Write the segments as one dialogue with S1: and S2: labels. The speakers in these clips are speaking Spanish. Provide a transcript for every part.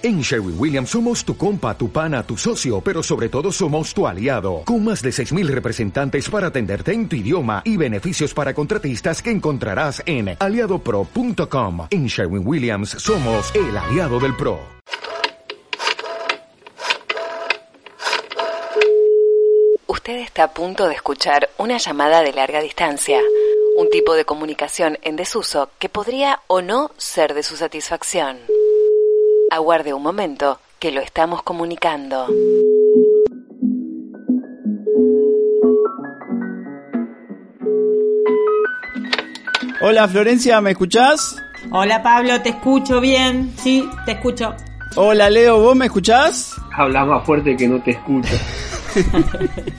S1: En Sherwin Williams somos tu compa, tu pana, tu socio, pero sobre todo somos tu aliado, con más de 6.000 representantes para atenderte en tu idioma y beneficios para contratistas que encontrarás en aliadopro.com. En Sherwin Williams somos el aliado del PRO.
S2: Usted está a punto de escuchar una llamada de larga distancia, un tipo de comunicación en desuso que podría o no ser de su satisfacción. Aguarde un momento, que lo estamos comunicando.
S3: Hola Florencia, ¿me escuchás?
S4: Hola Pablo, te escucho bien. Sí, te escucho.
S3: Hola Leo, ¿vos me escuchás?
S5: Hablas más fuerte que no te escucho.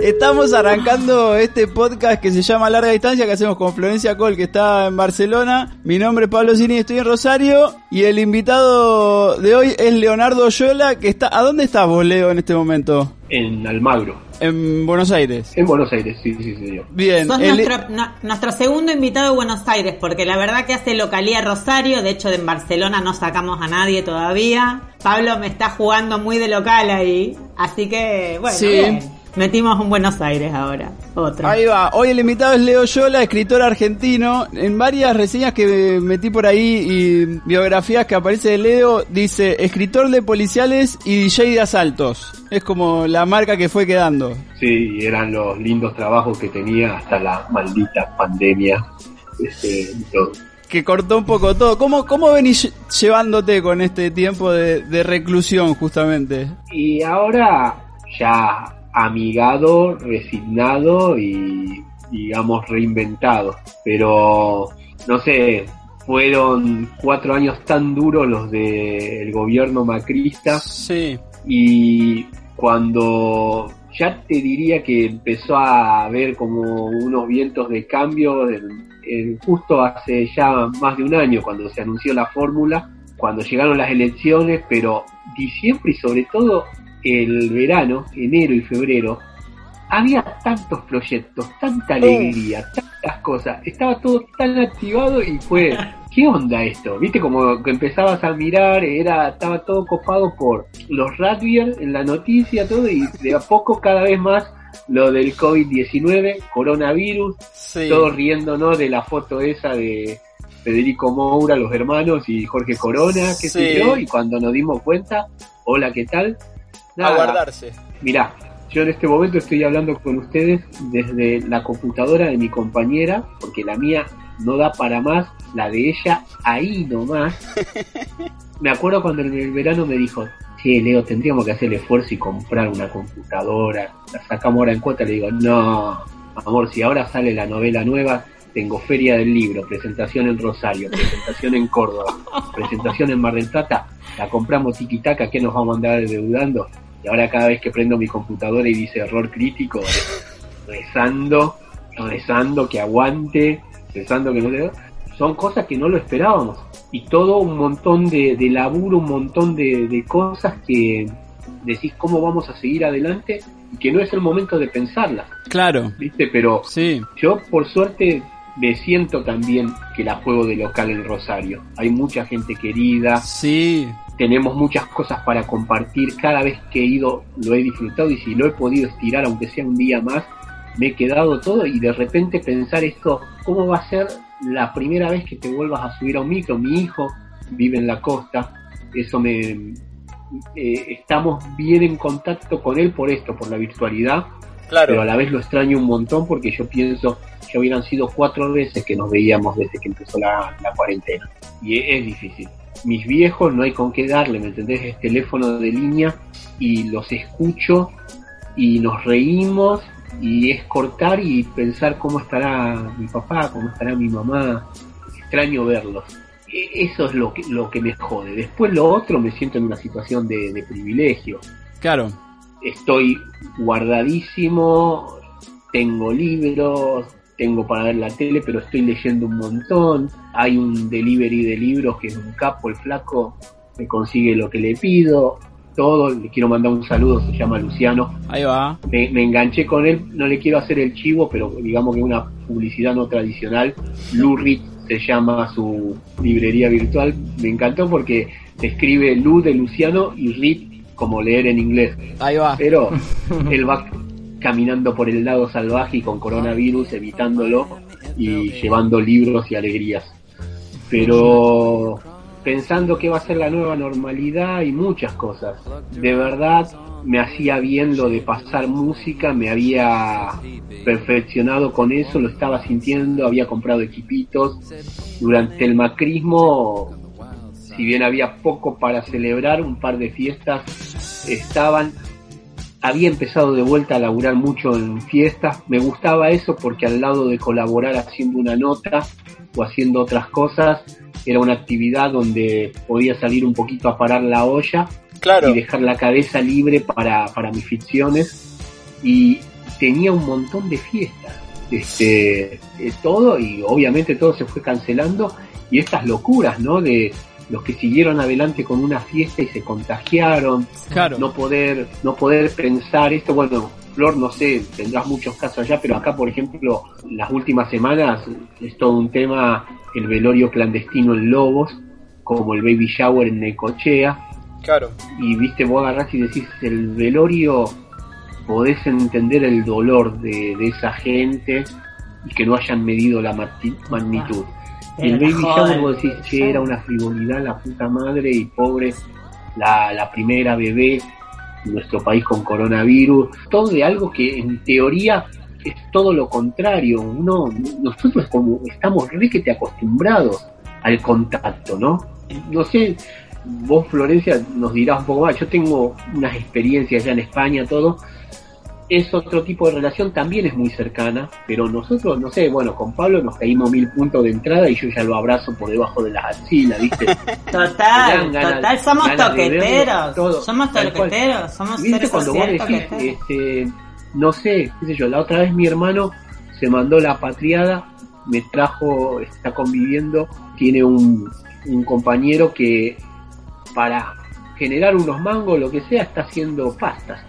S3: Estamos arrancando este podcast que se llama Larga Distancia que hacemos con Florencia Col que está en Barcelona. Mi nombre es Pablo Cini, estoy en Rosario y el invitado de hoy es Leonardo Yola que está... ¿A dónde estás vos, Leo, en este momento?
S5: En Almagro.
S3: En Buenos Aires.
S5: En Buenos Aires, sí, sí, señor.
S3: Bien.
S4: Sos
S3: el-
S4: nuestro, no- nuestro segundo invitado de Buenos Aires, porque la verdad que hace localía Rosario, de hecho en Barcelona no sacamos a nadie todavía. Pablo me está jugando muy de local ahí, así que bueno,
S3: Sí.
S4: bien. Metimos un Buenos Aires ahora, otro.
S3: Ahí va. Hoy el invitado es Leo Yola, escritor argentino. En varias reseñas que metí por ahí y biografías que aparece de Leo, dice escritor de policiales y DJ de asaltos. Es como la marca que fue quedando.
S5: Sí, y eran los lindos trabajos que tenía hasta la maldita pandemia. Este, y todo.
S3: Que cortó un poco todo. ¿Cómo, cómo venís lle- llevándote con este tiempo de, de reclusión, justamente?
S5: Y ahora ya amigado, resignado y digamos reinventado. Pero no sé, fueron cuatro años tan duros los del gobierno macrista
S3: Sí.
S5: y cuando ya te diría que empezó a haber como unos vientos de cambio en- en- justo hace ya más de un año cuando se anunció la fórmula, cuando llegaron las elecciones, pero diciembre y sobre todo el verano, enero y febrero, había tantos proyectos, tanta alegría, tantas cosas, estaba todo tan activado y fue, ¿qué onda esto? Viste como que empezabas a mirar, era, estaba todo copado por los rugbyers en la noticia, todo, y de a poco cada vez más lo del COVID-19, coronavirus,
S3: Sí.
S5: todos riéndonos de la foto esa de Federico Moura, los hermanos y Jorge Corona, qué sé
S3: Sí.
S5: yo, y cuando nos dimos cuenta, hola, ¿qué tal?
S3: A
S5: Nada,
S3: guardarse.
S5: Mirá, yo en este momento estoy hablando con ustedes desde la computadora de mi compañera, porque la mía no da para más, la de ella ahí nomás. Me acuerdo cuando en el verano me dijo, che, Leo, tendríamos que hacer el esfuerzo y comprar una computadora, la sacamos ahora en cuota, le digo, no, amor, si ahora sale la novela nueva, tengo feria del libro, presentación en Rosario, presentación en Córdoba, presentación en Mar del Plata, la compramos tiquitaca, ¿qué nos vamos a andar deudando? Y ahora cada vez que prendo mi computadora y dice error crítico, rezando, rezando que aguante, rezando que no le... Son cosas que no lo esperábamos. Y todo un montón de, de laburo, un montón de, de cosas que decís cómo vamos a seguir adelante y que no es el momento de pensarlas,
S3: Claro.
S5: ¿viste? Pero
S3: Sí.
S5: yo por suerte me siento también que la juego de local en Rosario. Hay mucha gente querida,
S3: Sí.
S5: Tenemos muchas cosas para compartir. Cada vez que he ido lo he disfrutado y si lo he podido estirar, aunque sea un día más, me he quedado todo y de repente pensar esto, ¿cómo va a ser la primera vez que te vuelvas a subir a un micro? Mi hijo vive en la costa, eso me... eh, estamos bien en contacto con él por esto, por la virtualidad, pero a la vez lo extraño un montón porque yo pienso que hubieran sido cuatro veces que nos veíamos desde que empezó la, la cuarentena. Y es, es difícil. Mis viejos no hay con qué darle, ¿me entendés? Es teléfono de línea y los escucho y nos reímos y es cortar y pensar cómo estará mi papá, cómo estará mi mamá. Extraño verlos. E- Eso es lo que, lo que me jode. Después lo otro me siento en una situación de, de privilegio
S3: Claro.
S5: estoy guardadísimo, tengo libros, tengo para ver la tele, pero estoy leyendo un montón. Hay un delivery de libros que es un capo, el flaco, me consigue lo que le pido, todo. Le quiero mandar un saludo, se llama Luciano.
S3: Ahí va.
S5: Me, me enganché con él, no le quiero hacer el chivo, pero digamos que una publicidad no tradicional. Lurit se llama su librería virtual. Me encantó porque se escribe Lu de Luciano y Rip como leer en inglés.
S3: Ahí va.
S5: Pero él va caminando por el lado salvaje y con coronavirus, evitándolo y llevando libros y alegrías. Pero pensando que va a ser la nueva normalidad y muchas cosas. De verdad me hacía bien lo de pasar música, me había perfeccionado con eso, lo estaba sintiendo, había comprado equipitos. Durante el macrismo, si bien había poco para celebrar, un par de fiestas estaban. Había empezado de vuelta a laburar mucho en fiestas. Me gustaba eso porque al lado de colaborar haciendo una nota o haciendo otras cosas, era una actividad donde podía salir un poquito a parar la olla
S3: Claro.
S5: y dejar la cabeza libre para, para mis ficciones y tenía un montón de fiestas este eh, todo y obviamente todo se fue cancelando y estas locuras no de los que siguieron adelante con una fiesta y se contagiaron
S3: Claro.
S5: no poder no poder pensar esto bueno Flor no sé tendrás muchos casos allá pero acá por ejemplo las últimas semanas es todo un tema el velorio clandestino en Lobos como el baby shower en Necochea
S3: Claro.
S5: y viste vos agarrás y decís el velorio podés entender el dolor de, de esa gente y que no hayan medido la magnitud el baby shower vos decís che era una frivolidad la puta madre y pobre la, la primera bebé en nuestro país con coronavirus. Todo de algo que en teoría es todo lo contrario. Uno nosotros como estamos requete acostumbrados al contacto no no sé vos Florencia nos dirás un poco más yo tengo unas experiencias ya en España todo es otro tipo de relación, también es muy cercana, pero nosotros, no sé, bueno, con Pablo nos caímos mil puntos de entrada y yo ya lo abrazo por debajo de las axilas, ¿viste?
S4: Total,
S5: ganas-
S4: total, somos
S5: verlo,
S4: toqueteros. somos toqueteros, somos
S5: ¿Viste
S4: seres
S5: cuando vos decís, este, no sé, qué sé yo, la otra vez mi hermano se mandó la patriada, me trajo, está conviviendo, tiene un, un compañero que para generar unos mangos, lo que sea, está haciendo pastas.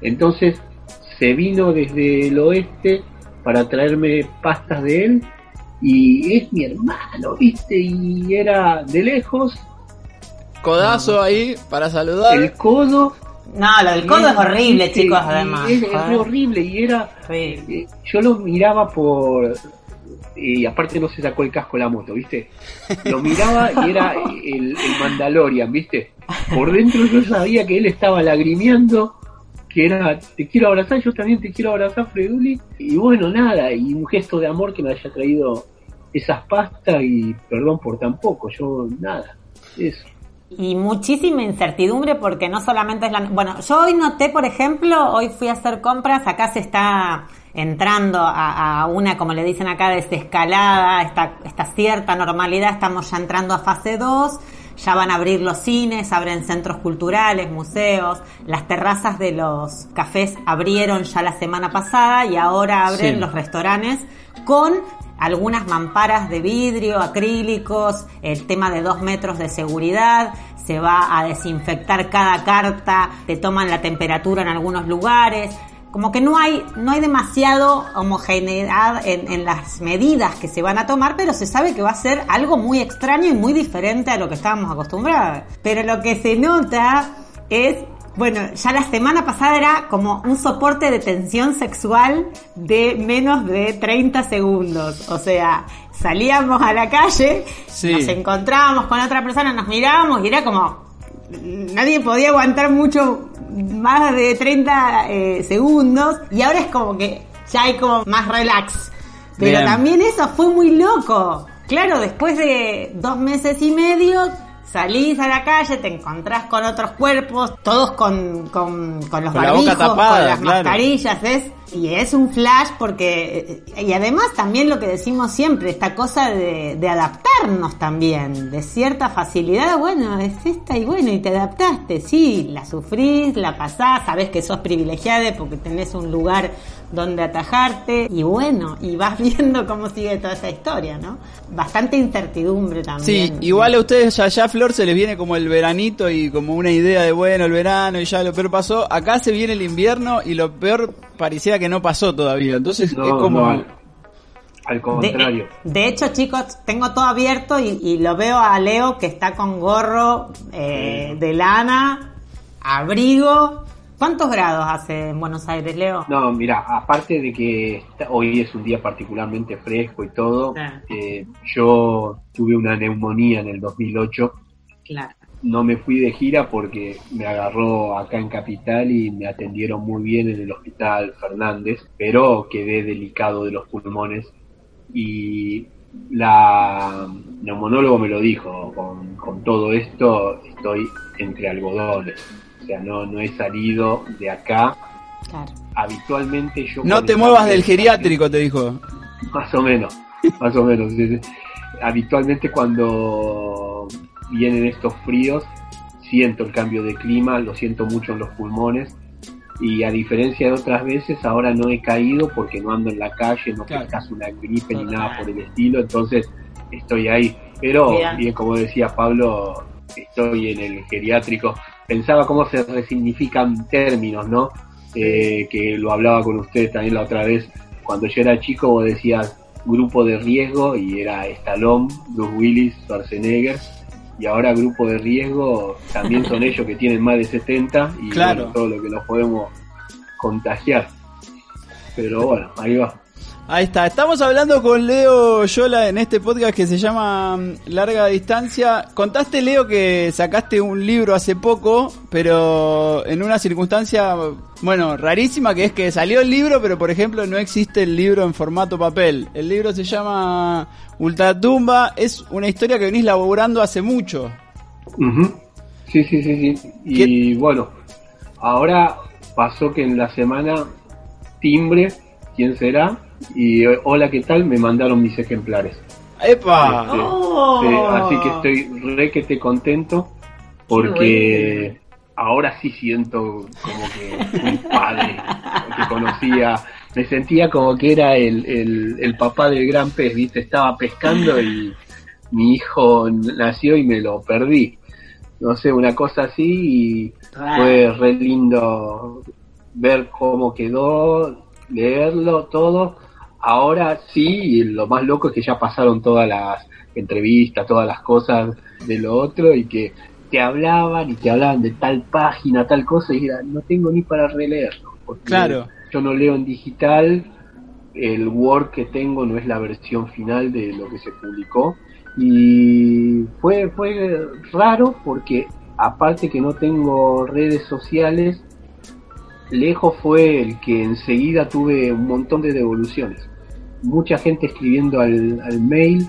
S5: Entonces se vino desde el oeste para traerme pastas de él y es mi hermano, ¿viste? Y era de lejos,
S3: Codazo ahí para saludar.
S5: el codo
S4: No, lo del codo es horrible,
S5: ¿viste?
S4: chicos, además.
S5: Es, es
S4: joder.
S5: horrible y era.
S4: Sí.
S5: eh, yo lo miraba por. Y aparte no se sacó el casco la moto, ¿viste? Lo miraba y era el, el Mandalorian, ¿viste? Por dentro yo sabía que él estaba lagrimeando, que era, te quiero abrazar, yo también te quiero abrazar, Freduli. Y bueno, nada, y un gesto de amor que me haya traído esas pastas y perdón por tan poco, yo nada, eso.
S4: Y muchísima incertidumbre porque no solamente es la... Bueno, yo hoy noté, por ejemplo, hoy fui a hacer compras, acá se está entrando a, a una, como le dicen acá, desescalada, esta, esta cierta normalidad, estamos ya entrando a fase 2, ya van a abrir los cines, abren centros culturales, museos, las terrazas de los cafés abrieron ya la semana pasada y ahora abren
S3: Sí.
S4: los restaurantes con algunas mamparas de vidrio, acrílicos, el tema de dos metros de seguridad, se va a desinfectar cada carta, te toman la temperatura en algunos lugares. Como que no hay, no hay demasiado homogeneidad en, en las medidas que se van a tomar, pero se sabe que va a ser algo muy extraño y muy diferente a lo que estábamos acostumbrados. Pero lo que se nota es bueno, ya la semana pasada era como un soporte de tensión sexual de menos de 30 segundos. O sea, salíamos a la calle,
S3: Sí.
S4: nos encontrábamos con otra persona, nos mirábamos y era como... Nadie podía aguantar mucho más de 30 eh, segundos y ahora es como que ya hay como más relax. Pero
S3: Bien.
S4: también eso fue muy loco. Claro, después de dos meses y medio salís a la calle, te encontrás con otros cuerpos, todos con, con, con los
S3: Con la boca
S4: barbijos,
S3: tapada,
S4: con las
S3: claro.
S4: mascarillas, ¿es? Y es un flash porque... eh, Y además también lo que decimos siempre, esta cosa de, de adaptarnos también, de cierta facilidad, bueno, es esta y bueno, y te adaptaste, sí, la sufrís, la pasás, sabés que sos privilegiada porque tenés un lugar donde atajarte y bueno, y vas viendo cómo sigue toda esa historia, ¿no? Bastante incertidumbre
S3: Sí,
S4: también.
S3: igual a ustedes ya, ya Flor se les viene como el veranito y como una idea de bueno, el verano y ya lo peor pasó. Acá se viene el invierno y lo peor parecía que no pasó todavía. Entonces
S5: No,
S3: es como...
S5: no. Al contrario.
S4: De, hecho, chicos, tengo todo abierto y, lo veo a Leo que está con gorro eh, de lana, abrigo. ¿Cuántos grados hace en Buenos Aires, Leo?
S5: No, mira, aparte de que hoy es un día particularmente fresco y todo, eh, yo tuve una neumonía en el 2008.
S4: Claro.
S5: No me fui de gira porque me agarró acá en Capital y me atendieron muy bien en el Hospital Fernández, pero quedé delicado de los pulmones y la neumonólogo me lo dijo, con, con todo esto estoy entre algodones sea, no, no he salido de acá. Habitualmente yo...
S3: No te muevas del geriátrico, te dijo.
S5: Más o menos, más o menos. Habitualmente cuando vienen estos fríos, siento el cambio de clima, lo siento mucho en los pulmones. Y a diferencia de otras veces, ahora no he caído porque no ando en la calle, no claro. una gripe ni nada por el estilo, entonces estoy ahí. Pero, bien, como decía Pablo, estoy en el geriátrico pensaba cómo se resignifican términos, ¿no? Eh, que lo hablaba con ustedes también la otra vez. Cuando yo era chico vos decías grupo de riesgo y era Stallone, Bruce Willis, Schwarzenegger. Y ahora grupo de riesgo también son ellos que tienen más de 70 y
S3: claro.
S5: todo lo que nos podemos contagiar. Pero bueno, ahí va.
S3: Ahí está, estamos hablando con Leo Yola en este podcast que se llama mm, Larga Distancia. Contaste, Leo, que sacaste un libro hace poco, pero en una circunstancia, bueno, rarísima, que es que salió el libro, pero por ejemplo no existe el libro en formato papel. El libro se llama Ultratumba, es una historia que venís laburando hace mucho.
S5: Sí, sí, sí, sí. Y bueno, ahora pasó que en la semana timbre, ¿quién será? Y hola, ¿qué tal? Me mandaron mis ejemplares.
S3: ¡Epa!
S5: Este, oh. así que estoy re que te contento porque ahora sí siento como que un padre que conocía, me sentía como que era el, el, papá del gran pez, ¿viste? Estaba pescando y mi hijo nació y me lo perdí. No sé, una cosa así y fue re lindo ver cómo quedó, leerlo todo Ahora sí, lo más loco es que ya pasaron todas las entrevistas, todas las cosas de lo otro y que te hablaban y te hablaban de tal página, tal cosa y era, no tengo ni para releerlo. Porque
S3: claro.
S5: Yo no leo en digital, el Word que tengo no es la versión final de lo que se publicó y fue, fue raro porque aparte que no tengo redes sociales, lejos fue el que enseguida tuve un montón de devoluciones mucha gente escribiendo al, mail,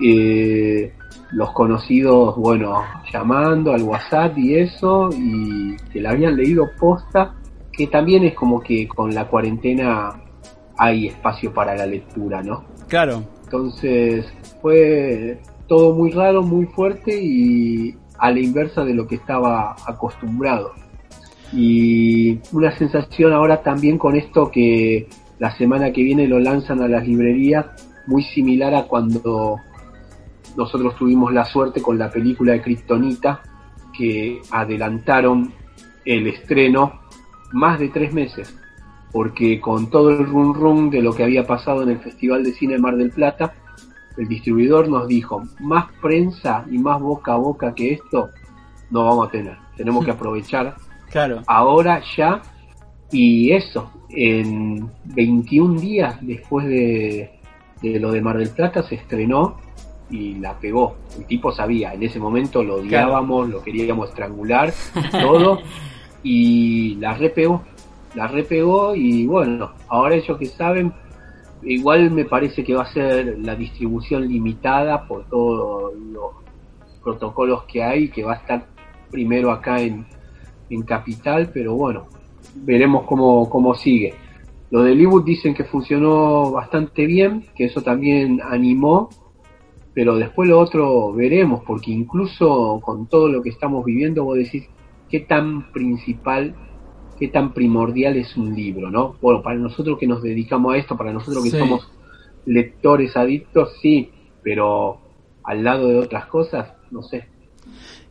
S5: eh, los conocidos, bueno, llamando al WhatsApp y eso, y que la habían leído posta, que también es como que con la cuarentena hay espacio para la lectura, ¿no?
S3: Claro.
S5: Entonces fue todo muy raro, muy fuerte y a la inversa de lo que estaba acostumbrado. Y una sensación ahora también con esto que la semana que viene lo lanzan a las librerías, muy similar a cuando nosotros tuvimos la suerte con la película de Kryptonita, que adelantaron el estreno más de tres meses, porque con todo el rum rum de lo que había pasado en el Festival de Cine Mar del Plata, el distribuidor nos dijo, más prensa y más boca a boca que esto no vamos a tener, tenemos que aprovechar
S3: claro.
S5: ahora ya y eso, en 21 días después de, lo de Mar del Plata se estrenó y la pegó. El tipo sabía, en ese momento lo odiábamos, lo queríamos estrangular, todo, y la repegó, la repegó y bueno, ahora ellos que saben, igual me parece que va a ser la distribución limitada por todos los protocolos que hay, que va a estar primero acá en, en Capital, pero bueno, veremos cómo, cómo sigue. Lo de ebook dicen que funcionó bastante bien, que eso también animó, pero después lo otro veremos, porque incluso con todo lo que estamos viviendo, vos decís qué tan principal, qué tan primordial es un libro, ¿no? Bueno, para nosotros que nos dedicamos a esto, para nosotros que somos lectores adictos, sí, pero al lado de otras cosas, no sé.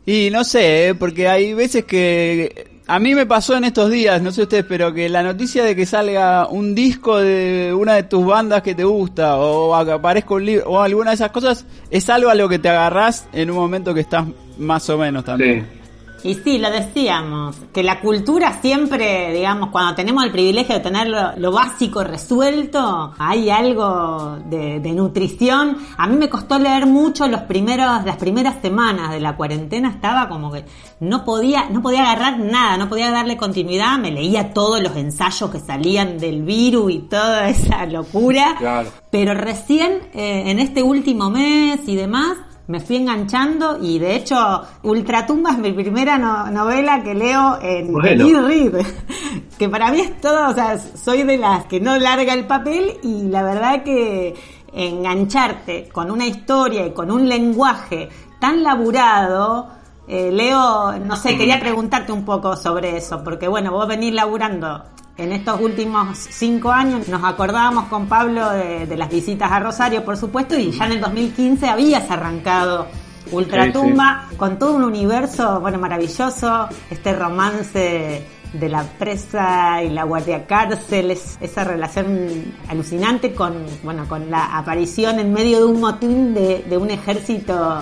S3: Y no sé, ¿eh? porque hay veces que A mí me pasó en estos días, no sé ustedes, pero que la noticia de que salga un disco de una de tus bandas que te gusta o aparezca un libro o alguna de esas cosas es algo a lo que te agarrás en un momento que estás más o menos también.
S4: Y sí, lo decíamos, que la cultura siempre, digamos, cuando tenemos el privilegio de tener lo, básico resuelto, hay algo de, nutrición. A mí me costó leer mucho los primeros, las primeras semanas de la cuarentena, estaba como que no podía, no podía agarrar nada, no podía darle continuidad, me leía todos los ensayos que salían del virus y toda esa locura. Claro. Pero recién, eh, en este último mes y demás, me fui enganchando y de hecho Ultratumba es mi primera novela que leo en e-read, que para mí es todo, o sea, soy de las que no larga el papel y la verdad que engancharte con una historia y con un lenguaje tan laburado, eh, Leo, no sé, quería preguntarte un poco sobre eso, porque bueno, vos venís laburando en estos últimos cinco años nos acordábamos con Pablo de, las visitas a Rosario, por supuesto, y ya en el 2015 habías arrancado Ultratumba con todo un universo, bueno, maravilloso, este romance de la presa y la guardia cárcel, esa relación alucinante con, bueno, con la aparición en medio de un motín de, de un ejército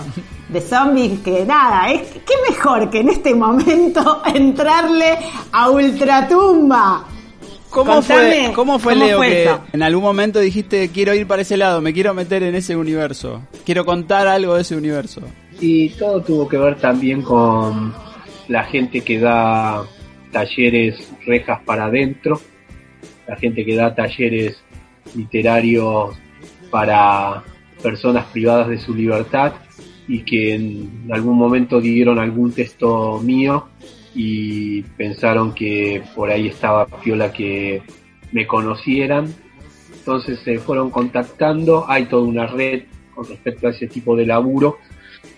S4: de zombies que nada, es qué mejor que en este momento entrarle a Ultratumba.
S3: ¿Cómo fue, ¿Cómo fue, Leo, que en algún momento dijiste quiero ir para ese lado, me quiero meter en ese universo, quiero contar algo de ese universo?
S5: Y todo tuvo que ver también con la gente que da talleres rejas para adentro, la gente que da talleres literarios para personas privadas de su libertad y que en algún momento dieron algún texto mío y pensaron que por ahí estaba piola que me conocieran. Entonces se fueron contactando, hay toda una red con respecto a ese tipo de laburo.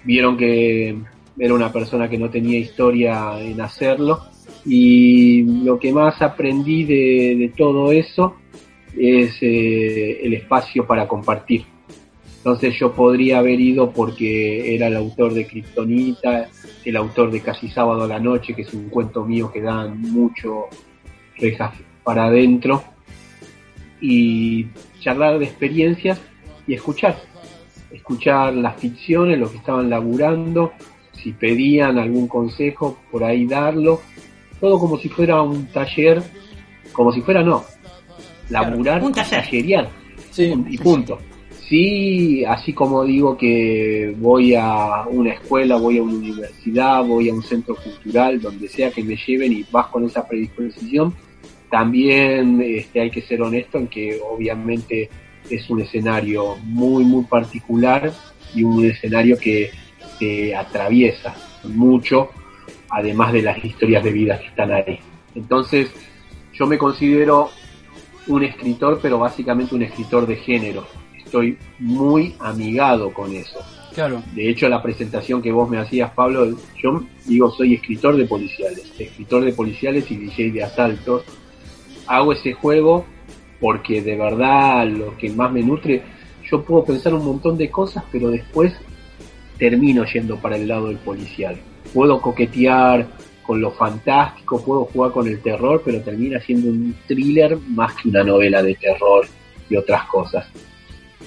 S5: Vieron que era una persona que no tenía historia en hacerlo y lo que más aprendí de, todo eso es eh, el espacio para compartir. Entonces yo podría haber ido porque era el autor de Kryptonita, el autor de Casi Sábado a la Noche, que es un cuento mío que dan mucho rejas para adentro, y charlar de experiencias y escuchar, escuchar las ficciones, lo que estaban laburando, si pedían algún consejo, por ahí darlo, todo como si fuera un taller, como si fuera no, laburar, un taller. y punto. Sí, así como digo que voy a una escuela, voy a una universidad, voy a un centro cultural, donde sea que me lleven y vas con esa predisposición, también este, hay que ser honesto en que obviamente es un escenario muy, muy particular y un escenario que te atraviesa mucho, además de las historias de vida que están ahí. Entonces, yo me considero un escritor, pero básicamente un escritor de género estoy muy amigado con eso. Claro. De hecho, la presentación que vos me hacías, Pablo, yo digo, soy escritor de policiales, escritor de policiales y DJ de asaltos. Hago ese juego porque de verdad lo que más me nutre, yo puedo pensar un montón de cosas, pero después termino yendo para el lado del policial. Puedo coquetear con lo fantástico, puedo jugar con el terror, pero termina siendo un thriller más que una novela de terror y otras cosas.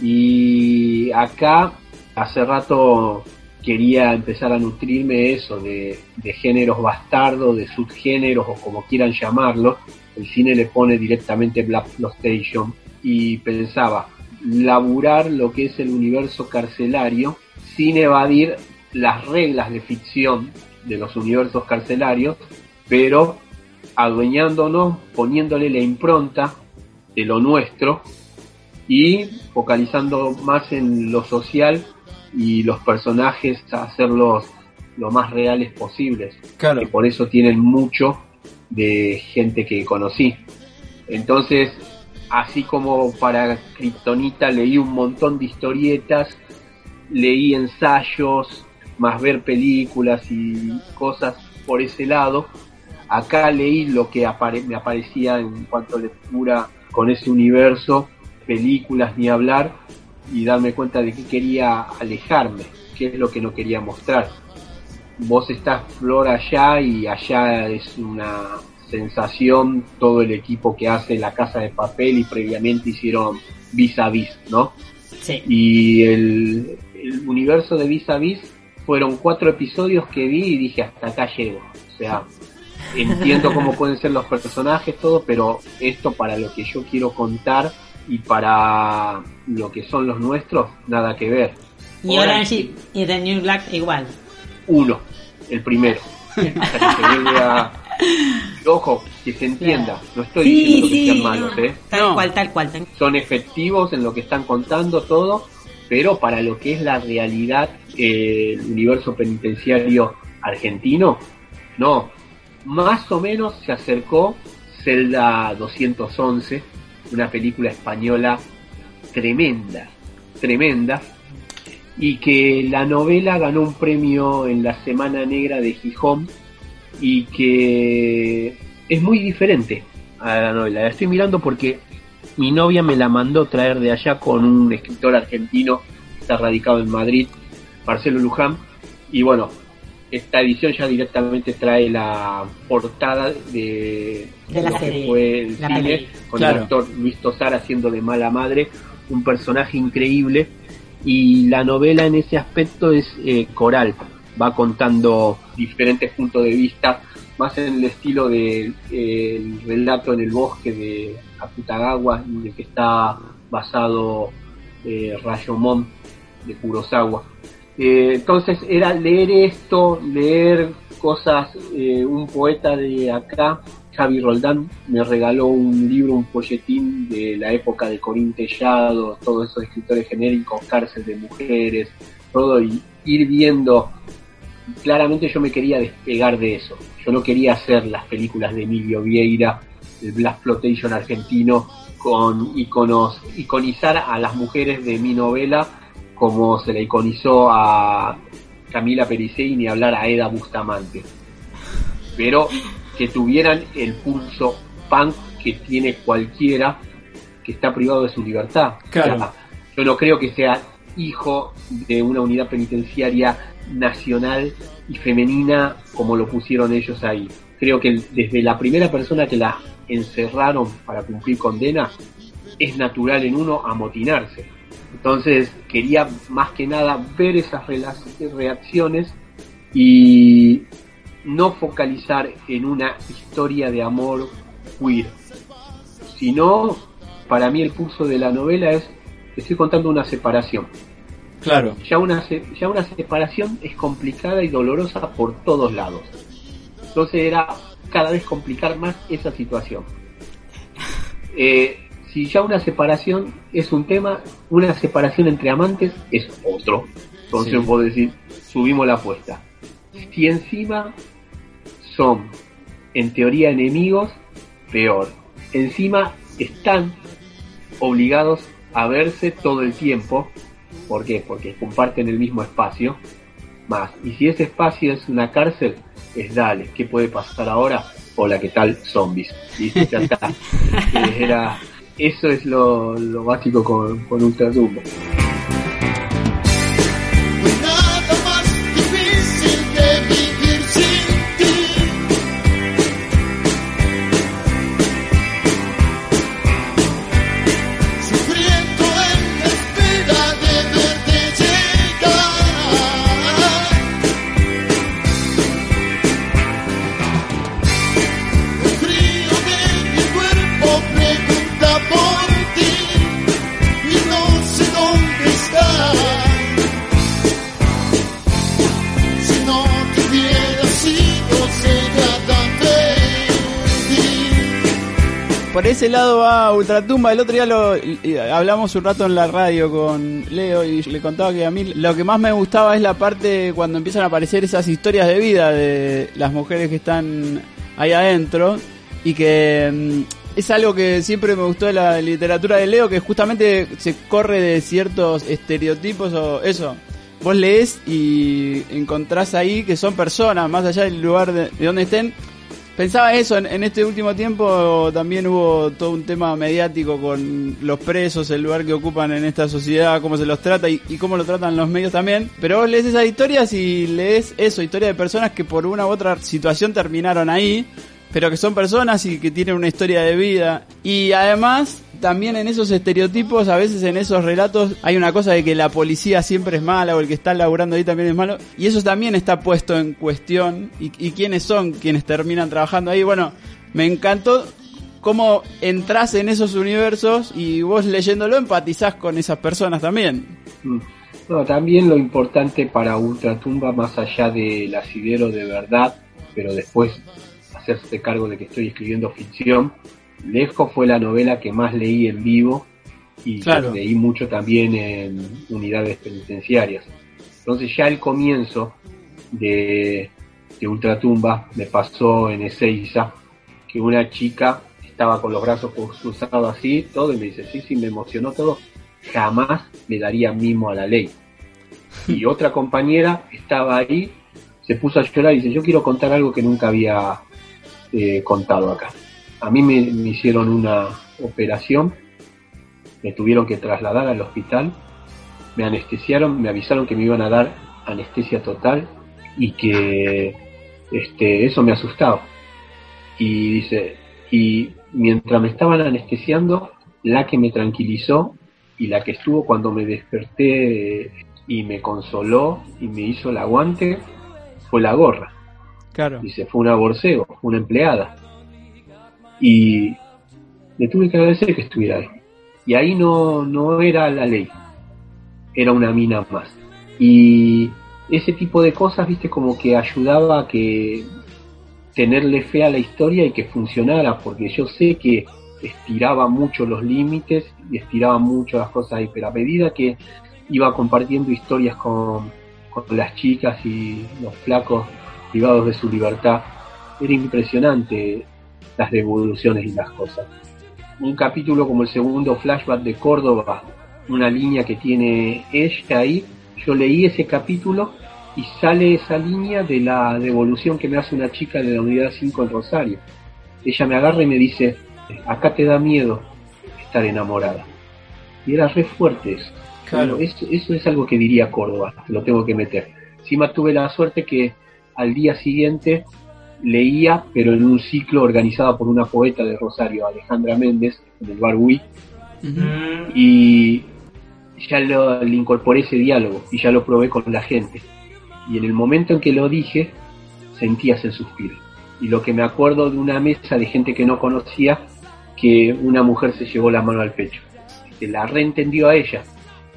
S5: Y acá hace rato quería empezar a nutrirme eso de, géneros bastardos, de subgéneros o como quieran llamarlo. El cine le pone directamente Black Station y pensaba laburar lo que es el universo carcelario sin evadir las reglas de ficción de los universos carcelarios, pero adueñándonos, poniéndole la impronta de lo nuestro y focalizando más en lo social y los personajes a hacerlos lo más reales posibles. Claro. Y por eso tienen mucho de gente que conocí. Entonces, así como para Kryptonita leí un montón de historietas, leí ensayos, más ver películas y cosas por ese lado, acá leí lo que me aparecía en cuanto a lectura con ese universo películas ni hablar y darme cuenta de que quería alejarme, qué es lo que no quería mostrar. vos estás flor allá y allá es una sensación todo el equipo que hace La Casa de Papel y previamente hicieron Vis a Vis, ¿no?
S4: Sí.
S5: Y el, el universo de Vis a Vis fueron cuatro episodios que vi y dije hasta acá llego. O sea, entiendo cómo pueden ser los personajes, todo, pero esto para lo que yo quiero contar y para lo que son los nuestros, nada que ver.
S4: Y Orange y, y The New Black igual.
S5: Uno, el primero. Hasta que se vuelve a... Ojo, que se entienda. No estoy diciendo que sean malos,
S4: no,
S5: ¿eh?
S4: Tal
S3: No.
S4: cual, tal cual.
S5: son efectivos en lo que están contando todo, pero para lo que es la realidad, eh, el universo penitenciario argentino, no. Más o menos se acercó Zelda 211, una película española tremenda, tremenda, y que la novela ganó un premio en la Semana Negra de Gijón y que es muy diferente a la novela. La estoy mirando porque mi novia me la mandó traer de allá con un escritor argentino está radicado en Madrid, Marcelo Luján, y bueno, esta edición ya directamente trae la portada de,
S4: De la
S5: lo que
S4: serie,
S5: fue el
S4: la
S5: cine,
S4: peli.
S5: con
S3: Claro.
S5: el actor Luis Tosar haciendo de mala madre, un personaje increíble, y la novela en ese aspecto es eh, coral, va contando diferentes puntos de vista, más en el estilo del el relato en el bosque de Akutagawa, en el que está basado eh, Rayomon de Kurosawa. Eh, entonces era leer esto, leer cosas, eh, un poeta de acá, Javi Roldán, me regaló un libro, un folletín de la época de Corín Tellado, todos esos escritores genéricos, cárcel de mujeres, todo, y ir viendo, claramente yo me quería despegar de eso, yo no quería hacer las películas de Emilio Vieira, el Black Flotation argentino, con iconos, iconizar a las mujeres de mi novela como se la iconizó a Camila Pericé ni hablar a Eda Bustamante. Pero que tuvieran el pulso punk que tiene cualquiera que está privado de su libertad.
S3: Claro.
S5: O sea, yo no creo que sea hijo de una unidad penitenciaria nacional y femenina como lo pusieron ellos ahí. Creo que desde la primera persona que la encerraron para cumplir condena, es natural en uno amotinarse. Entonces quería más que nada ver esas reacciones y no focalizar en una historia de amor queer, sino para mí el pulso de la novela es estoy contando una separación.
S3: Claro.
S5: Ya una, ya una separación es complicada y dolorosa por todos lados. Entonces era cada vez complicar más esa situación. Eh, si ya una separación es un tema, una separación entre amantes es otro. Entonces
S3: Sí.
S5: puedo decir, subimos la apuesta. Si encima son, en teoría, enemigos, peor. Encima están obligados a verse todo el tiempo. ¿Por qué? Porque comparten el mismo espacio. Más. Y si ese espacio es una cárcel, es dale. ¿Qué puede pasar ahora? Hola, ¿qué tal? Zombies. Listo, ya está. Eh, Era, eso es lo, básico con, con Ultratumbo.
S6: Nada
S3: ese lado va Ultratumba. El otro día lo hablamos un rato en la radio con Leo y le contaba que a mí lo que más me gustaba es la parte cuando empiezan a aparecer esas historias de vida de las mujeres que están ahí adentro y que mm, es algo que siempre me gustó de la literatura de Leo que justamente se corre de ciertos estereotipos o eso. Vos lees y encontrás ahí que son personas, más allá del lugar de donde estén, Pensaba eso, en, este último tiempo también hubo todo un tema mediático con los presos, el lugar que ocupan en esta sociedad, cómo se los trata y, y cómo lo tratan los medios también. Pero vos lees esas historias y lees eso, historia de personas que por una u otra situación terminaron ahí, pero que son personas y que tienen una historia de vida. Y además, también en esos estereotipos, a veces en esos relatos, hay una cosa de que la policía siempre es mala o el que está laburando ahí también es malo. Y eso también está puesto en cuestión. ¿Y, quiénes son quienes terminan trabajando ahí? Bueno, me encantó cómo entras en esos universos y vos leyéndolo empatizás con esas personas también.
S5: Mm. No, también lo importante para Ultratumba, más allá del asidero de verdad, pero después hacerse cargo de que estoy escribiendo ficción, Lejos fue la novela que más leí en vivo y
S3: Claro.
S5: leí mucho también en unidades penitenciarias. Entonces ya el comienzo de, de Ultratumba me pasó en Ezeiza, que una chica estaba con los brazos cruzados así, todo, y me dice, sí, sí, me emocionó todo, jamás le daría mimo a la ley. Y otra compañera estaba ahí, se puso a llorar y dice, yo quiero contar algo que nunca había eh, contado acá. A mí me, me hicieron una operación, me tuvieron que trasladar al hospital, me anestesiaron, me avisaron que me iban a dar anestesia total y que este, eso me asustaba. Y dice, y mientras me estaban anestesiando, la que me tranquilizó y la que estuvo cuando me desperté eh, y me consoló y me hizo el aguante fue la gorra.
S3: Claro.
S5: Dice, fue una borcego, una empleada. Y le tuve que agradecer que estuviera ahí. Y ahí no, no era la ley, era una mina más. Y ese tipo de cosas, viste, como que ayudaba a que tenerle fe a la historia y que funcionara, porque yo sé que estiraba mucho los límites y estiraba mucho las cosas ahí, pero a medida que iba compartiendo historias con, con las chicas y los flacos privados de su libertad, era impresionante las devoluciones y las cosas. Un capítulo como el segundo flashback de Córdoba, una línea que tiene ella ahí, yo leí ese capítulo y sale esa línea de la devolución que me hace una chica de la unidad 5 en Rosario. Ella me agarra y me dice, acá te da miedo estar enamorada. Y era re fuerte eso.
S3: Claro.
S5: Eso, eso es algo que diría Córdoba, lo tengo que meter. Encima tuve la suerte que al día siguiente leía, pero en un ciclo organizado por una poeta de Rosario, Alejandra Méndez, en el Bar Wii, y ya lo, le incorporé ese diálogo y ya lo probé con la gente. Y en el momento en que lo dije, sentías el suspiro. Y lo que me acuerdo de una mesa de gente que no conocía, que una mujer se llevó la mano al pecho. Se la reentendió a ella,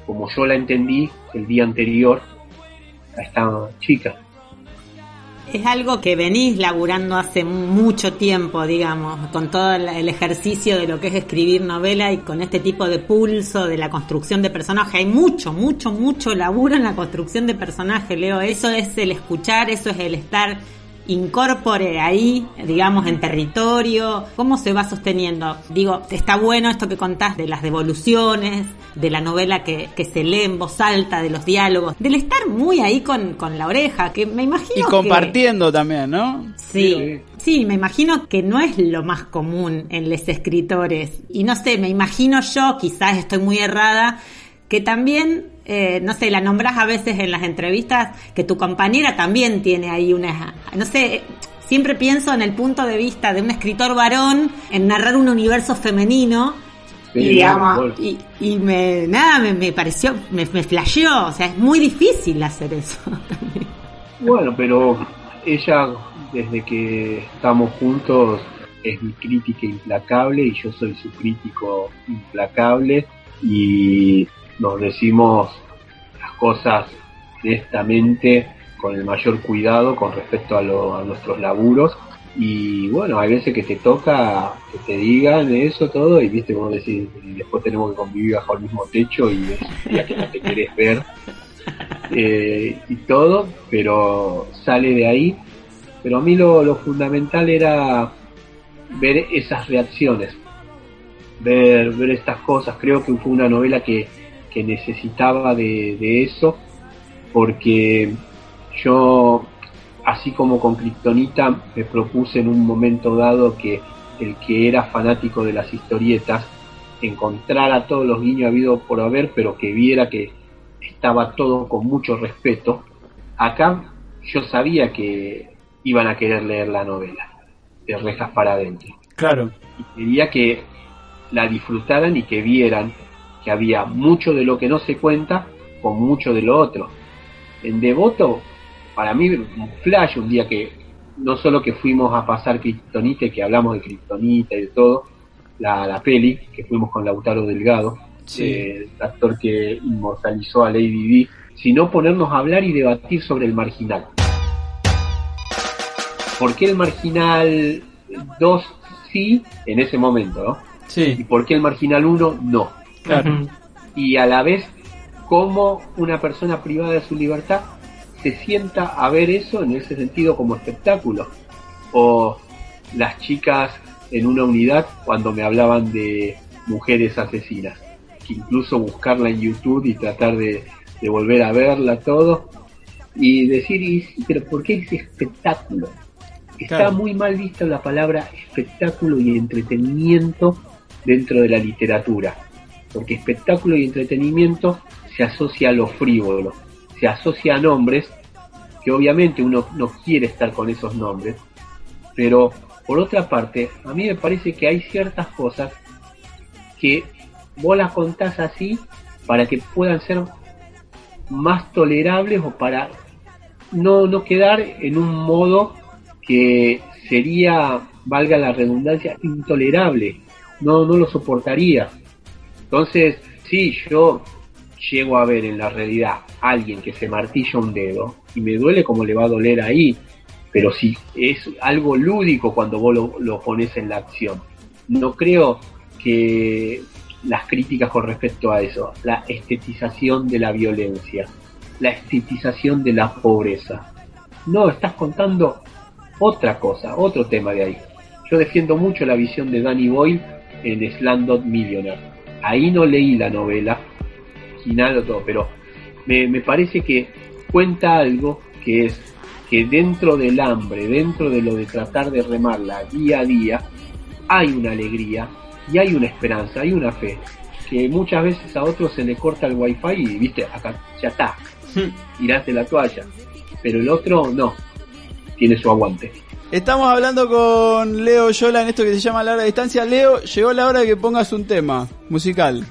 S5: como yo la entendí el día anterior a esta chica.
S4: Es algo que venís laburando hace mucho tiempo, digamos, con todo el- ejercicio de lo que es escribir novela y con este tipo de pulso de la construcción de personaje. Hay mucho, mucho, mucho laburo en la construcción de personaje, Leo. Eso es el escuchar, eso es el estar incorpore ahí, digamos, en territorio, cómo se va sosteniendo. Digo, está bueno esto que contás de las devoluciones, de la novela que, que se lee en voz alta, de los diálogos, del estar muy ahí con, con la oreja, que me imagino
S3: Y
S4: que-
S3: compartiendo también, ¿no?
S4: Sí,
S5: Sí.
S4: sí, me imagino que no es lo más común en los escritores. Y no sé, me imagino yo, quizás estoy muy errada, que también, eh, no sé, la nombras a veces en las entrevistas, que tu compañera también tiene ahí una, no sé, siempre pienso en el punto de vista de un escritor varón, en narrar un universo femenino.
S5: Sí,
S4: y digamos,
S5: Gol.
S4: y, y me, nada, me, me pareció, me, me flasheó, o sea, es muy difícil hacer eso también.
S5: Bueno, pero ella, desde que estamos juntos, es mi crítica implacable y yo soy su crítico implacable y nos decimos las cosas honestamente, con el mayor cuidado con respecto a, lo- a nuestros laburos. Y bueno, hay veces que te toca que te digan eso todo y viste como decir, y después tenemos que convivir bajo el mismo techo y es un día que no te querés ver eh, y todo, pero sale de ahí. Pero a mí lo, lo fundamental era ver esas reacciones, ver, ver estas cosas. Creo que fue una novela que, que necesitaba de, de eso, porque yo así como con Kryptonita, me propuse en un momento dado que el que era fanático de las historietas encontrara todos los guiños habidos por haber, pero que viera que estaba todo con mucho respeto. Acá yo sabía que iban a querer leer la novela, de rejas para adentro.
S3: Claro.
S5: Y quería que la disfrutaran y que vieran que había mucho de lo que no se cuenta con mucho de lo otro. En Devoto, para mí, un flash un día que no solo que fuimos a pasar Kryptonita y que hablamos de Kryptonita y de todo, la, la peli, que fuimos con Lautaro Delgado,
S3: Sí.
S5: eh, el actor que inmortalizó a Lady Di, sino ponernos a hablar y debatir sobre el marginal. ¿Por qué el marginal 2 sí en ese momento, ¿no? ¿Y
S3: Sí,
S5: por qué el marginal 1 no?
S3: Claro.
S5: Y a la vez, cómo una persona privada de su libertad se sienta a ver eso en ese sentido como espectáculo. O las chicas en una unidad cuando me hablaban de mujeres asesinas. Que incluso buscarla en YouTube y tratar de, de volver a verla todo. Y decir, y sí, pero ¿por qué es espectáculo? Está
S3: Claro.
S5: muy mal vista la palabra espectáculo y entretenimiento dentro de la literatura. Porque espectáculo y entretenimiento se asocia a lo frívolo, se asocia a nombres que obviamente uno no quiere estar con esos nombres, pero por otra parte, a mí me parece que hay ciertas cosas que vos las contás así para que puedan ser más tolerables o para no, no quedar en un modo que sería, valga la redundancia, intolerable. No, no lo soportaría. Entonces, sí, yo llego a ver en la realidad a alguien que se martilla un dedo y me duele como le va a doler ahí, pero si es algo lúdico cuando vos lo, pones en la acción. No creo que las críticas con respecto a eso, la estetización de la violencia, la estetización de la pobreza. No, estás contando otra cosa, otro tema de ahí. Yo defiendo mucho la visión de Danny Boyle en Slumdog Millionaire. Ahí no leí la novela, final o todo, pero me, me parece que cuenta algo que es que dentro del hambre, dentro de lo de tratar de remarla día a día, hay una alegría y hay una esperanza, hay una fe, que muchas veces a otros se le corta el wifi y viste, acá ya está, tiraste la toalla, pero el otro no, tiene su aguante.
S3: Estamos hablando con Leo Yola en esto que se llama Larga Distancia. Leo, llegó la hora de que pongas un tema musical.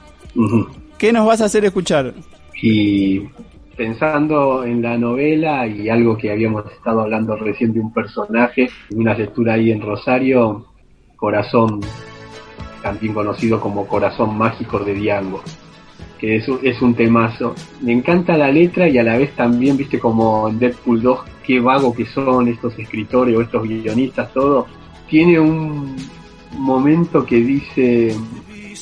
S3: ¿Qué nos vas a hacer escuchar?
S5: Y pensando en la novela y algo que habíamos estado hablando recién de un personaje, una lectura ahí en Rosario, Corazón, también conocido como Corazón Mágico de Diango, que es un, es un temazo. Me encanta la letra y a la vez también, viste, como en Deadpool 2, qué vago que son estos escritores o estos guionistas, todo. Tiene un momento que dice,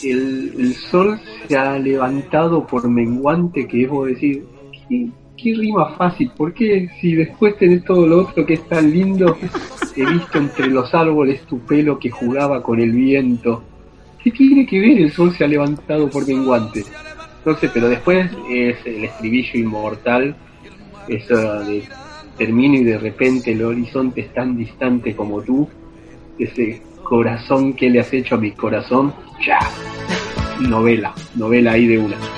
S5: el, sol se ha levantado por menguante, que es decir, ¿qué, qué rima fácil? ¿Por qué si después tenés todo lo otro que es tan lindo, he visto entre los árboles tu pelo que jugaba con el viento? ¿Qué tiene que ver el sol se ha levantado por menguante? Entonces, pero después es el estribillo inmortal, eso de termino y de repente el horizonte es tan distante como tú, ese corazón que le has hecho a mi corazón, ya, novela, novela ahí de una.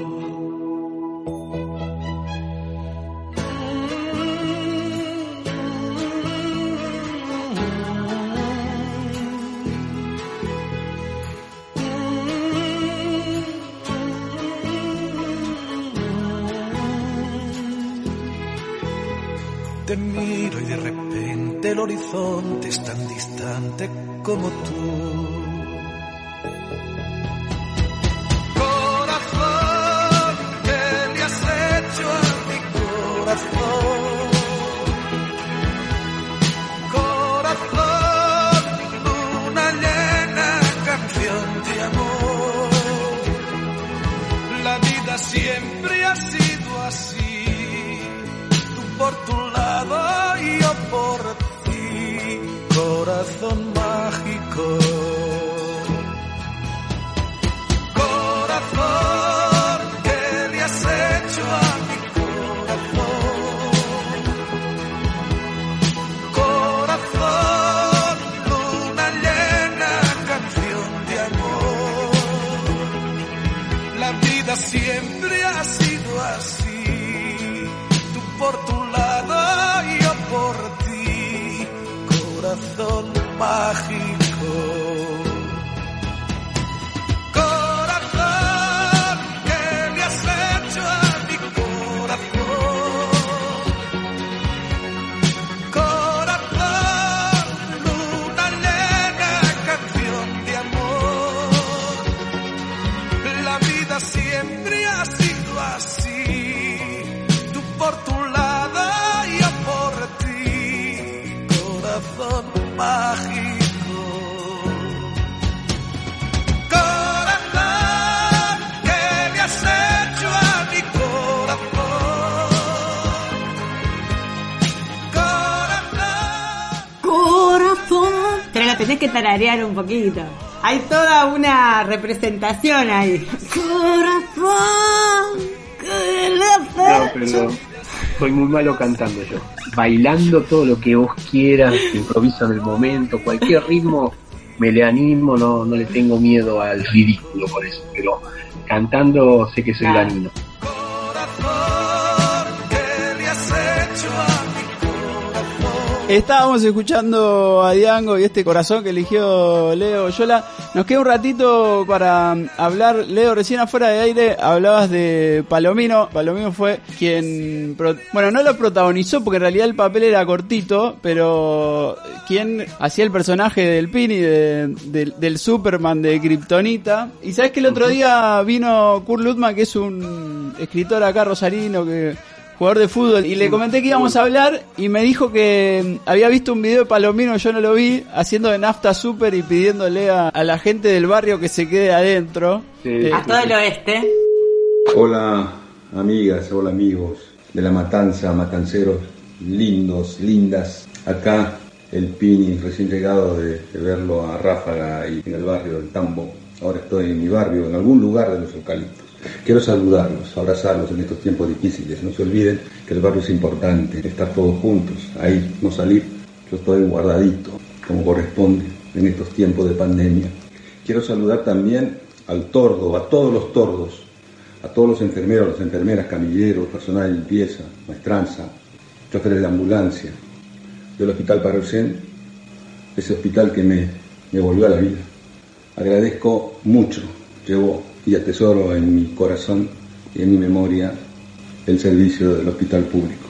S7: Te miro y de repente el horizonte es tan distante como tú.
S4: Tenés que tararear un poquito. Hay toda una representación ahí. Corazón. ¿qué le has
S5: No, pero soy muy malo cantando yo. Bailando todo lo que vos quieras, improviso en el momento, cualquier ritmo me le animo, no, no le tengo miedo al ridículo por eso, pero cantando sé que soy
S4: Claro.
S5: danino.
S3: Estábamos escuchando a Diango y este corazón que eligió Leo Yola. Nos queda un ratito para hablar. Leo, recién afuera de aire hablabas de Palomino. Palomino fue quien, bueno, no lo protagonizó porque en realidad el papel era cortito, pero quien hacía el personaje del Pini, de- del- del Superman de Kryptonita. Y sabes que el otro día vino Kurt Lutman, que es un escritor acá rosarino que jugador de fútbol, y le comenté que íbamos a hablar y me dijo que había visto un video de Palomino, yo no lo vi, haciendo de nafta super y pidiéndole a, a la gente del barrio que se quede adentro.
S5: Sí.
S3: Eh,
S4: A todo el oeste.
S8: Hola amigas, hola amigos de la matanza, matanceros lindos, lindas. Acá el Pini recién llegado de, de verlo a Ráfaga y en el barrio del Tambo. Ahora estoy en mi barrio, en algún lugar de los eucaliptos. Quiero saludarlos, abrazarlos en estos tiempos difíciles. No se olviden que el barrio es importante, estar todos juntos, ahí, no salir. Yo estoy guardadito, como corresponde en estos tiempos de pandemia. Quiero saludar también al tordo, a todos los tordos, a todos los enfermeros, las enfermeras, camilleros, personal de limpieza, maestranza, choferes de ambulancia, del Hospital Parocén, ese hospital que me, me volvió a la vida. Agradezco mucho, llevo y atesoro en mi corazón y en mi memoria el servicio del hospital público.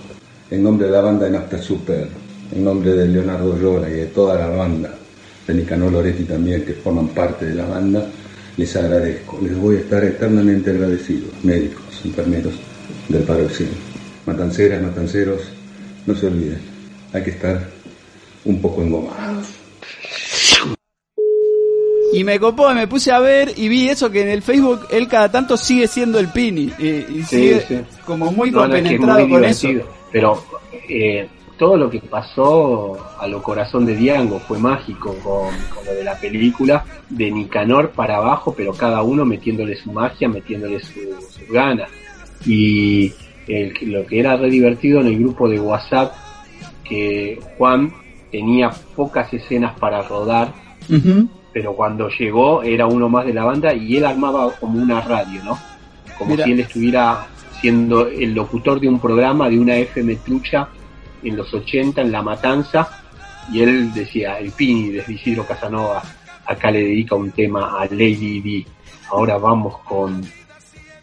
S8: En nombre de la banda de Nafta Super, en nombre de Leonardo Yola y de toda la banda, de Nicanor Loretti también, que forman parte de la banda, les agradezco. Les voy a estar eternamente agradecidos, médicos, enfermeros del paro del cielo. Matanceras, matanceros, no se olviden, hay que estar un poco engomados.
S3: Y me copó, me puse a ver y vi eso que en el Facebook él cada tanto sigue siendo el Pini. eh, y
S5: Sí,
S3: sigue
S5: sí.
S3: como muy
S5: No, no, es que es
S3: compenetrado
S5: muy
S3: con eso.
S5: Pero eh, todo lo que pasó a lo corazón de Diango fue mágico con, con lo de la película, de Nicanor para abajo, pero cada uno metiéndole su magia, metiéndole su, su gana. Y el- lo que era re divertido en el grupo de WhatsApp, que Juan tenía pocas escenas para rodar. Pero cuando llegó era uno más de la banda y él armaba como una radio, ¿no? Como
S3: Mira.
S5: si él estuviera siendo el locutor de un programa de una FM trucha en los 80 en La Matanza y él decía, el Pini de Isidro Casanova acá le dedica un tema a Lady D. Ahora vamos con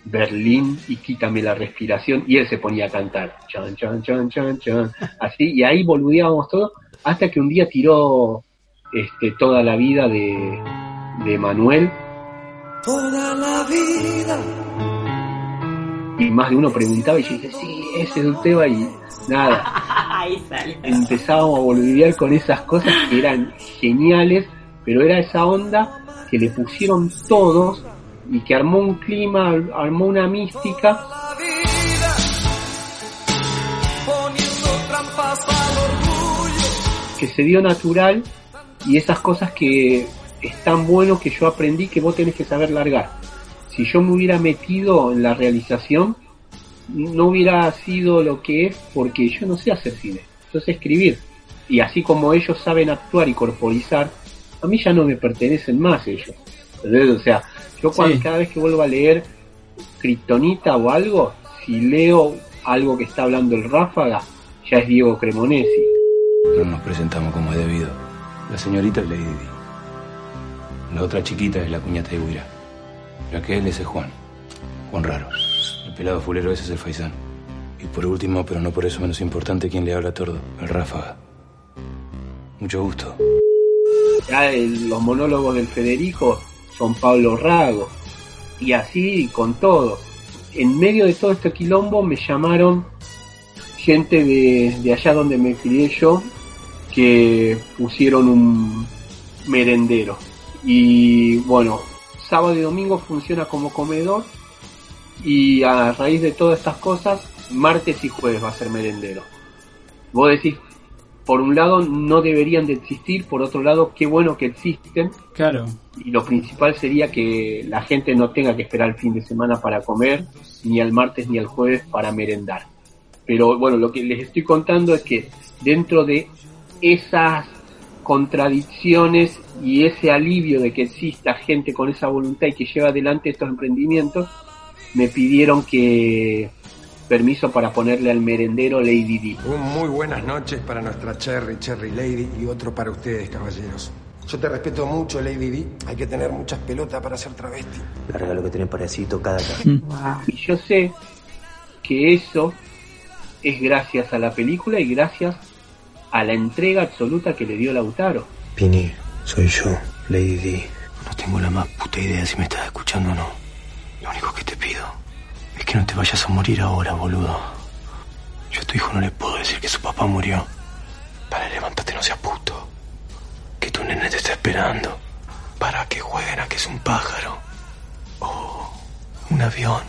S5: Berlín y quítame la respiración y él se ponía a cantar chan chan chan chan chan así y ahí boludeábamos todo Hasta que un día tiró este, toda la vida de, de Manuel
S6: Toda la vida.
S5: y más de uno preguntaba y yo dije, sí, ese es el tema y nada.
S4: Ahí.
S5: Empezábamos a boliviar con esas cosas que eran geniales, pero era esa onda que le pusieron todos y que armó un clima, armó una mística
S7: La vida poniendo trampas al orgullo.
S5: que se dio natural y esas cosas que es tan bueno que yo aprendí que vos tenés que saber largar. Si yo me hubiera metido en la realización, no hubiera sido lo que es porque yo no sé hacer cine, yo sé escribir. Y así como ellos saben actuar y corporizar, a mí ya no me pertenecen más ellos. ¿Entendés? O sea, yo cuando,
S3: Sí.
S5: cada vez que vuelvo a leer Kryptonita o algo, si leo algo que está hablando el Ráfaga, ya es Diego Cremonesi.
S9: No nos presentamos como es debido. La señorita es Lady. La otra chiquita es la cuñata de Huira. La que él ese es Juan. Juan Raro. El pelado fulero ese es el Faisán. Y por último, pero no por eso menos importante, quien le habla a Tordo, el Ráfaga. Mucho gusto.
S5: Ya el- los monólogos del Federico son Pablo Rago. Y así con todo. En medio de todo este quilombo me llamaron gente de, de allá donde me crié yo que pusieron un merendero. Y bueno, sábado y domingo funciona como comedor y a raíz de todas estas cosas, martes y jueves va a ser merendero. Vos decís, por un lado no deberían de existir, por otro lado qué bueno que existen
S3: Claro.
S5: y lo principal sería que la gente no tenga que esperar el fin de semana para comer, ni al martes ni al jueves para merendar. Pero bueno, lo que les estoy contando es que dentro de esas contradicciones y ese alivio de que exista gente con esa voluntad y que lleva adelante estos emprendimientos, me pidieron que permiso para ponerle al merendero Lady D.
S10: Un muy buenas noches para nuestra Cherry, Cherry Lady y otro para ustedes, caballeros. Yo te respeto mucho, Lady D. Hay que tener muchas pelotas para ser travesti.
S11: Larga lo que tiene parecito cada
S5: Y yo sé que eso es gracias a la película y gracias a la entrega absoluta que le dio Lautaro.
S11: Pini, soy yo, Lady D.
S9: No tengo la más puta idea si me estás escuchando o no. Lo único que te pido es que no te vayas a morir ahora, boludo. Yo a tu hijo no le puedo decir que su papá murió. Para levántate, no seas puto. Que tu nene te está esperando. Para que jueguen a que es un pájaro. O un avión.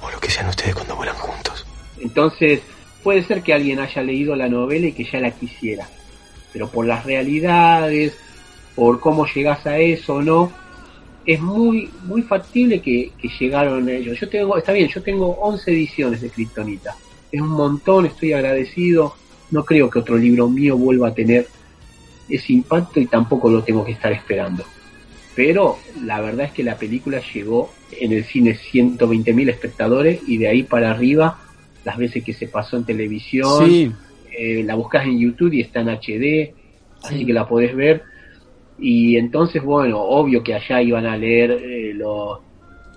S9: O lo que sean ustedes cuando vuelan juntos.
S5: Entonces, puede ser que alguien haya leído la novela y que ya la quisiera. Pero por las realidades, por cómo llegas a eso o no, es muy muy factible que, llegaron a ellos. Yo tengo, está bien, yo tengo 11 ediciones de Kryptonita. Es un montón, estoy agradecido. No creo que otro libro mío vuelva a tener ese impacto y tampoco lo tengo que estar esperando. Pero la verdad es que la película llegó en el cine 120.000 espectadores y de ahí para arriba las veces que se pasó en televisión,
S3: Sí.
S5: eh, la buscas en YouTube y está en HD, así que la podés ver. Y entonces, bueno, obvio que allá iban a leer eh, los,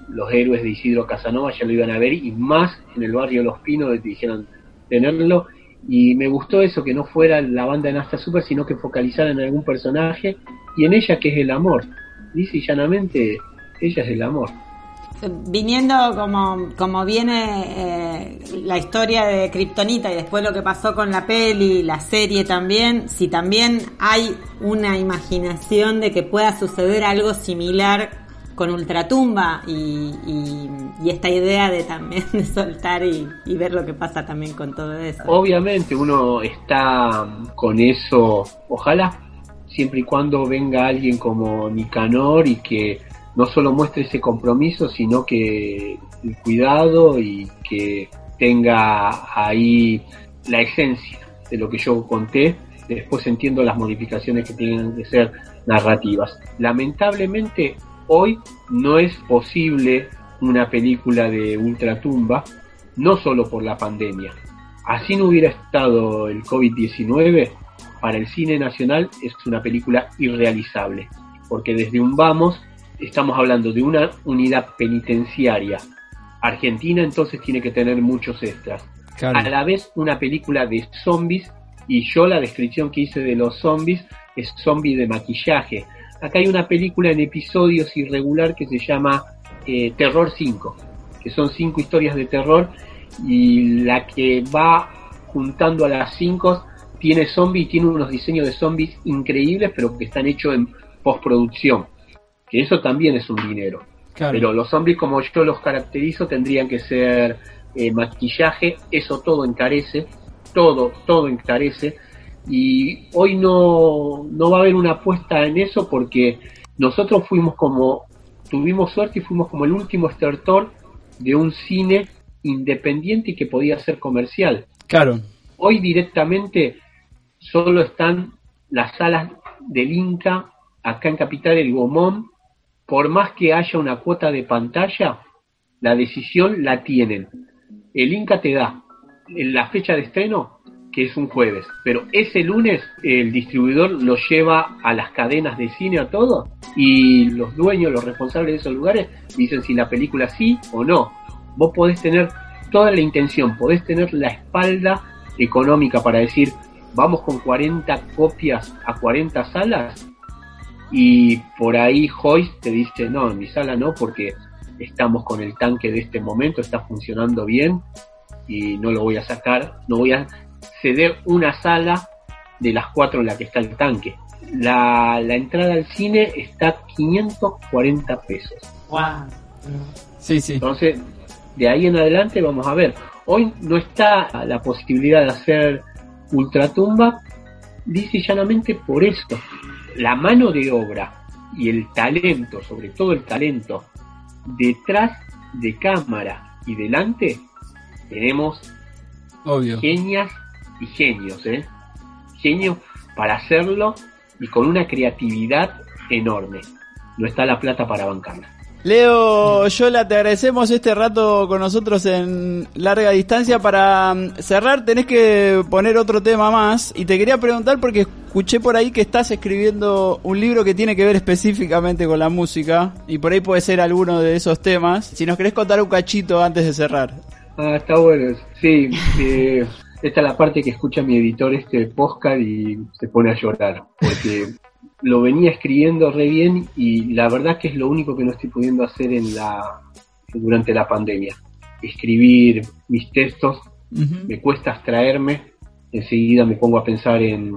S5: los héroes de Isidro Casanova, ya lo iban a ver, y más en el barrio Los Pinos, que dijeron tenerlo. Y me gustó eso, que no fuera la banda de Nasta Super, sino que focalizara en algún personaje y en ella que es el amor. Dice llanamente, ella es el amor.
S4: Viniendo como, como viene eh, la historia de Kryptonita y después lo que pasó con la peli, la serie también, si también hay una imaginación de que pueda suceder algo similar con Ultratumba y, y, esta idea de también soltar y, y ver lo que pasa también con todo eso.
S5: Obviamente uno está con eso, ojalá, siempre y cuando venga alguien como Nicanor y que no solo muestre ese compromiso, sino que el cuidado y que tenga ahí la esencia de lo que yo conté. Después entiendo las modificaciones que tienen que ser narrativas. Lamentablemente hoy no es posible una película de ultratumba, no solo por la pandemia. Así no hubiera estado el COVID-19, para el cine nacional es una película irrealizable, porque desde un vamos estamos hablando de una unidad penitenciaria. Argentina entonces tiene que tener muchos extras.
S3: Claro.
S5: A la vez una película de zombies Y yo la descripción que hice de los zombies es zombie de maquillaje. Acá hay una película en episodios irregular que se llama eh, Terror 5, que son cinco historias de terror y la que va juntando a las cinco tiene zombies y tiene unos diseños de zombies increíbles, pero que están hechos en postproducción. Que eso también es un dinero. Pero los zombies, como yo los caracterizo, tendrían que ser eh, maquillaje, eso todo encarece, todo, todo encarece. Y hoy no, no va a haber una apuesta en eso porque nosotros fuimos como, tuvimos suerte y fuimos como el último estertor de un cine independiente y que podía ser comercial.
S3: Claro.
S5: Hoy directamente solo están las salas del Inca, acá en Capital el Gomón, por más que haya una cuota de pantalla, la decisión la tienen. El Inca te da en la fecha de estreno, que es un jueves, pero ese lunes el distribuidor lo lleva a las cadenas de cine a todo y los dueños, los responsables de esos lugares dicen si la película sí o no. Vos podés tener toda la intención, podés tener la espalda económica para decir vamos con 40 copias a 40 salas y por ahí Joyce te dice, no, en mi sala no, porque estamos con el tanque de este momento, está funcionando bien y no lo voy a sacar, no voy a ceder una sala de las cuatro en la que está el tanque. La, la entrada al cine está 540 pesos.
S4: Wow.
S3: Sí, sí.
S5: Entonces, de ahí en adelante vamos a ver. Hoy no está la posibilidad de hacer ultratumba, dice llanamente por esto la mano de obra y el talento, sobre todo el talento, detrás de cámara y delante, tenemos
S3: Obvio.
S5: genias y genios, ¿eh? Genios para hacerlo y con una creatividad enorme. No está la plata para bancarla.
S3: Leo, Yola, te agradecemos este rato con nosotros en larga distancia. Para mm, cerrar, tenés que poner otro tema más. Y te quería preguntar porque escuché por ahí que estás escribiendo un libro que tiene que ver específicamente con la música. Y por ahí puede ser alguno de esos temas. Si nos querés contar un cachito antes de cerrar.
S5: Ah, está bueno. Sí, eh, esta es la parte que escucha mi editor este podcast y se pone a llorar. Porque lo venía escribiendo re bien y la verdad que es lo único que no estoy pudiendo hacer en la durante la pandemia. Escribir mis textos me cuesta abstraerme, enseguida me pongo a pensar en,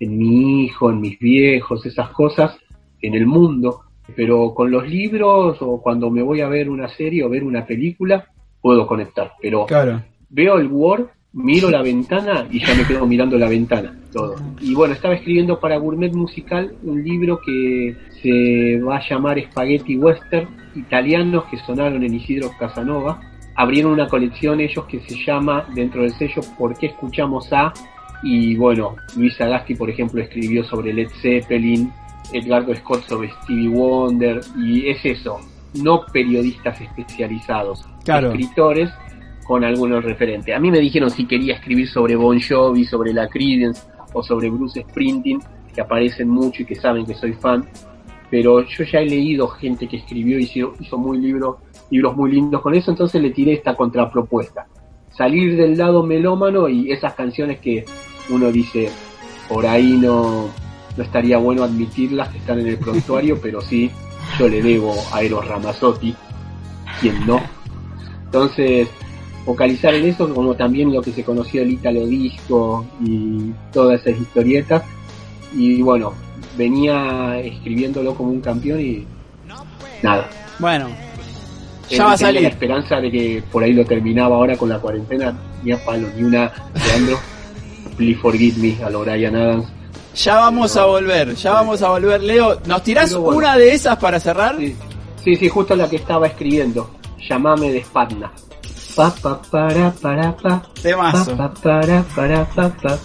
S5: en mi hijo, en mis viejos, esas cosas, en el mundo, pero con los libros o cuando me voy a ver una serie o ver una película, puedo conectar, pero
S3: Claro.
S5: veo el Word, miro la ventana y ya me quedo mirando la ventana, todo. Y bueno, estaba escribiendo para Gourmet Musical un libro que se va a llamar Spaghetti Western, italianos que sonaron en Isidro Casanova. Abrieron una colección ellos que se llama, dentro del sello, ¿Por qué escuchamos a? Y bueno, Luis Agasti, por ejemplo, escribió sobre Led Zeppelin, Edgardo Scott sobre Stevie Wonder, y es eso, no periodistas especializados,
S3: Claro.
S5: escritores con algunos referentes. A mí me dijeron si quería escribir sobre Bon Jovi, sobre la Creedence o sobre Bruce Springsteen, que aparecen mucho y que saben que soy fan, pero yo ya he leído gente que escribió y hizo, hizo muy libros, libros muy lindos con eso, entonces le tiré esta contrapropuesta. Salir del lado melómano y esas canciones que uno dice, por ahí no, no estaría bueno admitirlas que están en el prontuario, pero sí, yo le debo a Eros Ramazzotti, quien no. Entonces, focalizar en eso, como también lo que se conoció el Italo Disco y todas esas historietas. Y bueno, venía escribiéndolo como un campeón y nada.
S3: Bueno, ya va a
S5: tenía la
S3: salir.
S5: esperanza de que por ahí lo terminaba ahora con la cuarentena, ni a palo, ni una Leandro. Please forgive me a lo Brian Adams.
S3: Ya vamos a volver, ya vamos a volver. Leo, ¿nos tirás
S5: bueno.
S3: una de esas para cerrar?
S5: Sí, sí, sí, justo la que estaba escribiendo. Llamame de Spatna. Pa, pa, para, para, pa.
S3: Temazo.
S5: Pa, pa, para, para, pa, pa,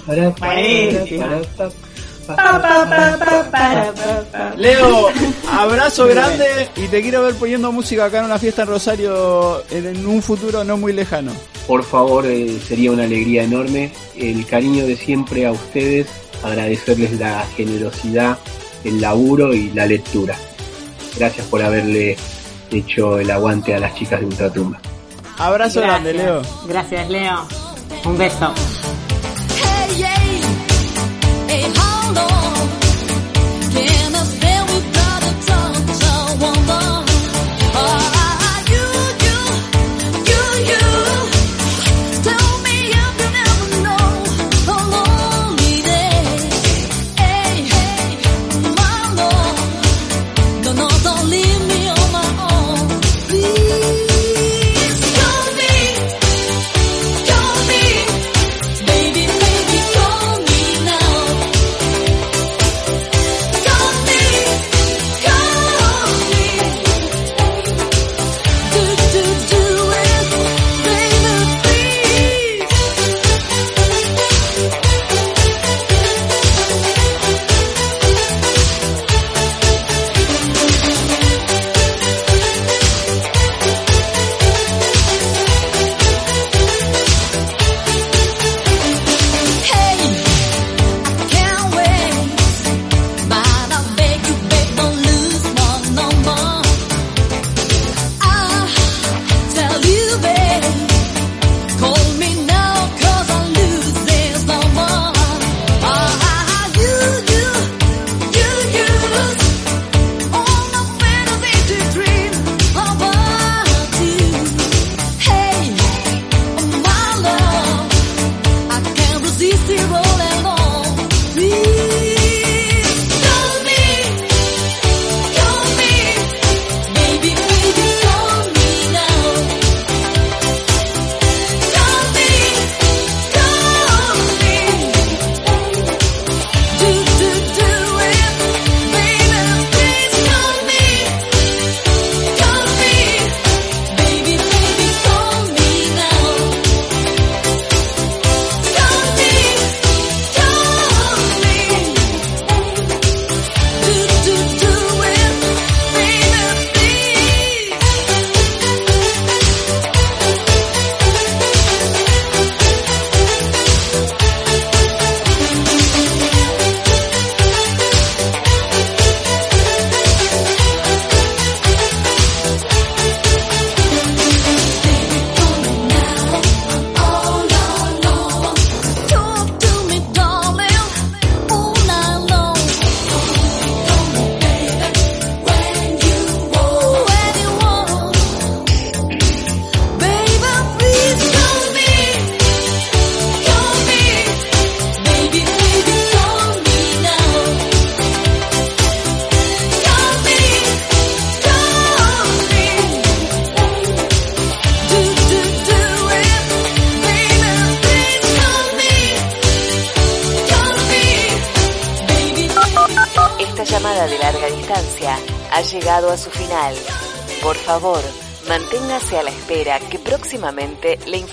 S5: para,
S3: Leo, abrazo grande y te quiero ver poniendo música acá en una fiesta en Rosario en, en un futuro no muy lejano.
S5: Por favor, eh, sería una alegría enorme. El cariño de siempre a ustedes. Agradecerles la generosidad, el laburo y la lectura. Gracias por haberle hecho el aguante a las chicas de Ultratumba.
S3: Abrazo grande, Leo.
S4: Gracias, Leo. Un beso.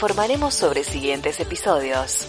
S2: Informaremos sobre siguientes episodios.